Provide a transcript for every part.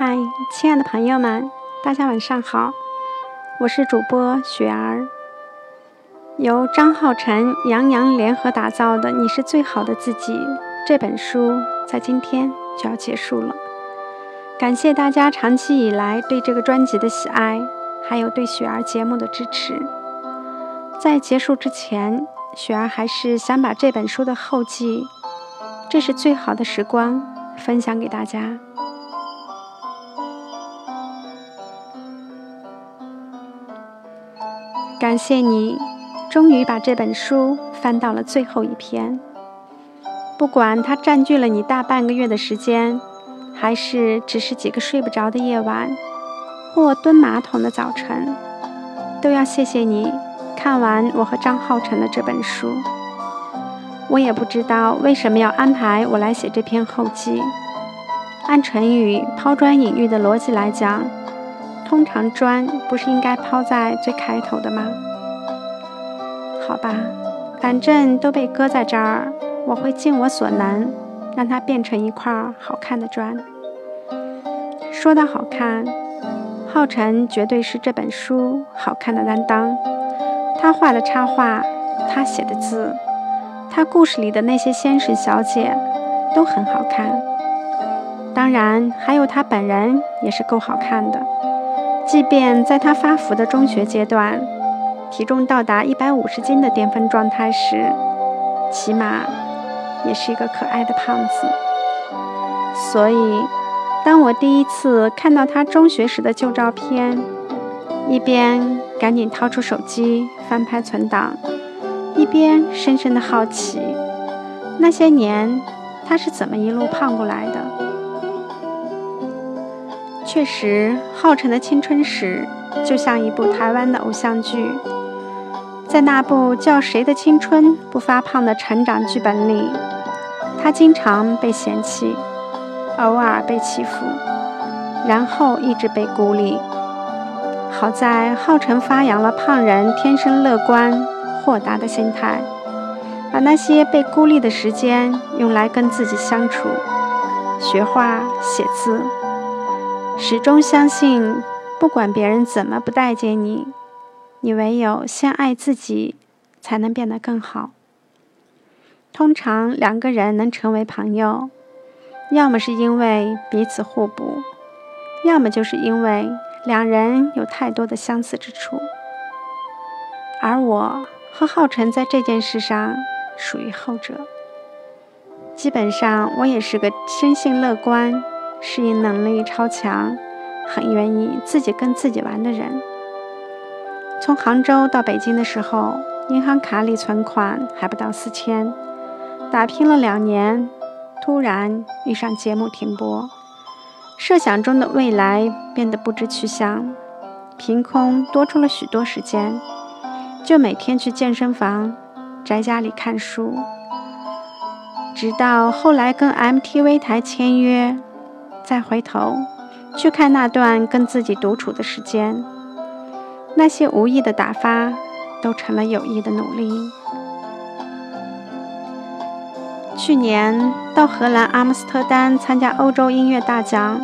嗨，亲爱的朋友们，大家晚上好，我是主播雪儿。由张浩晨、杨洋联合打造的《你是最好的自己》这本书，在今天就要结束了。感谢大家长期以来对这个专辑的喜爱，还有对雪儿节目的支持。在结束之前，雪儿还是想把这本书的后记，这是最好的时光，分享给大家。感谢你，终于把这本书翻到了最后一篇。不管它占据了你大半个月的时间，还是只是几个睡不着的夜晚，或蹲马桶的早晨，都要谢谢你看完我和张浩辰的这本书。我也不知道为什么要安排我来写这篇后记。按成语抛砖引玉的逻辑来讲。通常砖不是应该抛在最开头的吗？好吧，反正都被搁在这儿，我会尽我所能让它变成一块好看的砖。说到好看，浩辰绝对是这本书好看的担当。他画的插画，他写的字，他故事里的那些先生小姐都很好看。当然，还有他本人也是够好看的。即便在他发福的中学阶段，体重到达一百五十斤的巅峰状态时，起码也是一个可爱的胖子。所以，当我第一次看到他中学时的旧照片，一边赶紧掏出手机翻拍存档，一边深深的好奇，那些年他是怎么一路胖过来的。确实，浩辰的青春史就像一部台湾的偶像剧。在那部叫《谁的青春不发胖》的成长剧本里，他经常被嫌弃，偶尔被欺负，然后一直被孤立。好在浩辰发扬了胖人天生乐观、豁达的心态，把那些被孤立的时间用来跟自己相处，学画、写字。始终相信，不管别人怎么不待见你，你唯有先爱自己，才能变得更好。通常两个人能成为朋友，要么是因为彼此互补，要么就是因为两人有太多的相似之处。而我和浩辰在这件事上属于后者。基本上，我也是个生性乐观。适应能力超强，很愿意自己跟自己玩的人。从杭州到北京的时候，银行卡里存款还不到四千，打拼了两年，突然遇上节目停播，设想中的未来变得不知去向，凭空多出了许多时间，就每天去健身房，宅家里看书，直到后来跟 MTV 台签约。再回头去看那段跟自己独处的时间，那些无意的打发都成了有意的努力。去年到荷兰阿姆斯特丹参加欧洲音乐大奖，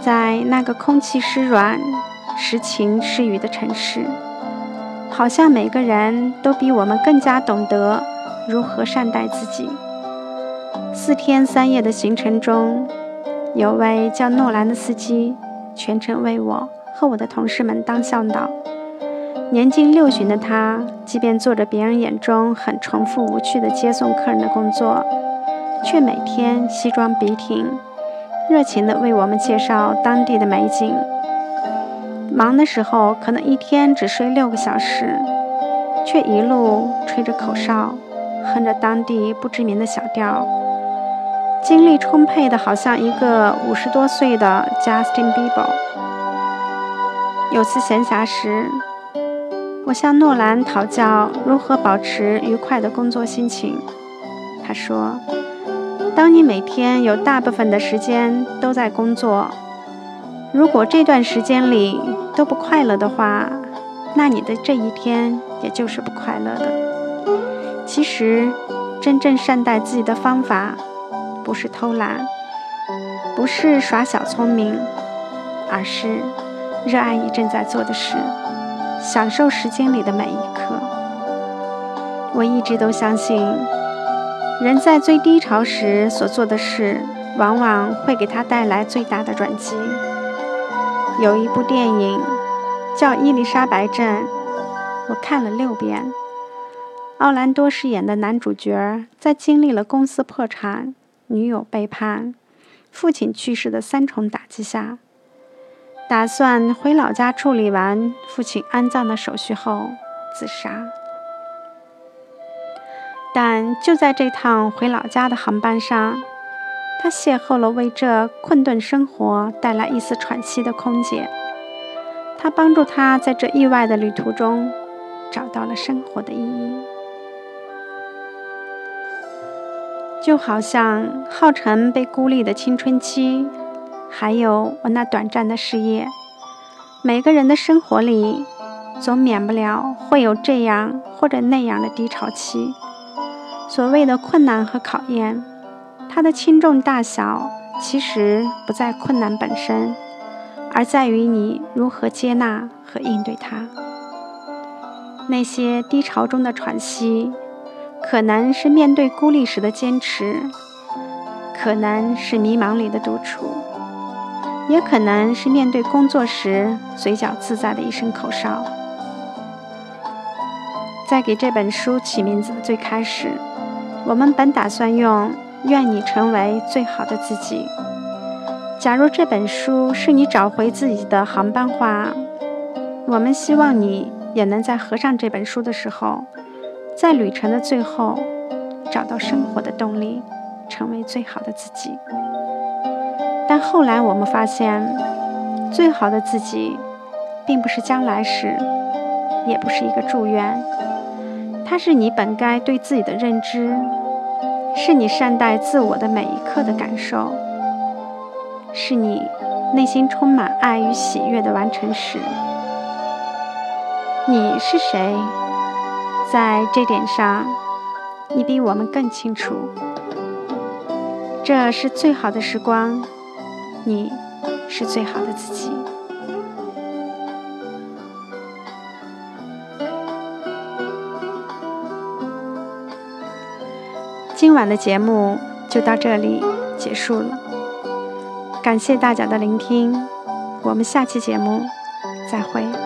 在那个空气湿软、时晴时雨的城市，好像每个人都比我们更加懂得如何善待自己。四天三夜的行程中。有位叫诺兰的司机，全程为我和我的同事们当向导。年近六旬的他，即便做着别人眼中很重复无趣的接送客人的工作，却每天西装笔挺，热情地为我们介绍当地的美景。忙的时候，可能一天只睡六个小时，却一路吹着口哨，哼着当地不知名的小调。精力充沛的，好像一个五十多岁的 Justin Bieber。有次闲暇时，我向诺兰讨教如何保持愉快的工作心情。他说：“当你每天有大部分的时间都在工作，如果这段时间里都不快乐的话，那你的这一天也就是不快乐的。其实，真正善待自己的方法。”不是偷懒，不是耍小聪明，而是热爱你正在做的事，享受时间里的每一刻。我一直都相信，人在最低潮时所做的事，往往会给他带来最大的转机。有一部电影叫《伊丽莎白镇》，我看了六遍。奥兰多饰演的男主角，在经历了公司破产、女友背叛。父亲去世的三重打击下，打算回老家处理完父亲安葬的手续后自杀。但就在这趟回老家的航班上，他邂逅了为这困顿生活带来一丝喘息的空姐。他帮助他在这意外的旅途中找到了生活的意义。就好像浩辰被孤立的青春期，还有我那短暂的事业，每个人的生活里总免不了会有这样或者那样的低潮期。所谓的困难和考验，它的轻重大小其实不在困难本身，而在于你如何接纳和应对它。那些低潮中的喘息。可能是面对孤立时的坚持，可能是迷茫里的独处，也可能是面对工作时嘴角自在的一声口哨。在给这本书起名字的最开始，我们本打算用“愿你成为最好的自己”。假如这本书是你找回自己的航班话，我们希望你也能在合上这本书的时候。在旅程的最后，找到生活的动力，成为最好的自己。但后来我们发现，最好的自己，并不是将来时，也不是一个祝愿，它是你本该对自己的认知，是你善待自我的每一刻的感受，是你内心充满爱与喜悦的完成时。你是谁？在这点上，你比我们更清楚。这是最好的时光，你是最好的自己。今晚的节目就到这里结束了，感谢大家的聆听，我们下期节目再会。